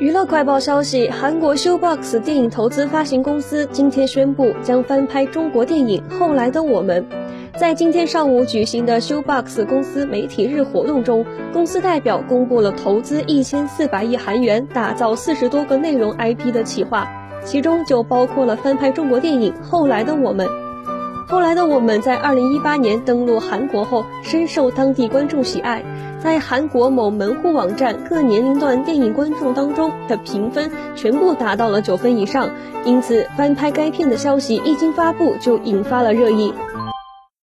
娱乐快报消息：韩国 Showbox 电影投资发行公司今天宣布将翻拍中国电影《后来的我们》。在今天上午举行的 Showbox 公司媒体日活动中，公司代表公布了投资一千四百亿韩元打造四十多个内容 IP 的企划，其中就包括了翻拍中国电影《后来的我们》。后来的我们在二零一八年登陆韩国后，深受当地观众喜爱，在韩国某门户网站各年龄段电影观众当中的评分全部达到了九分以上，因此翻拍该片的消息一经发布就引发了热议。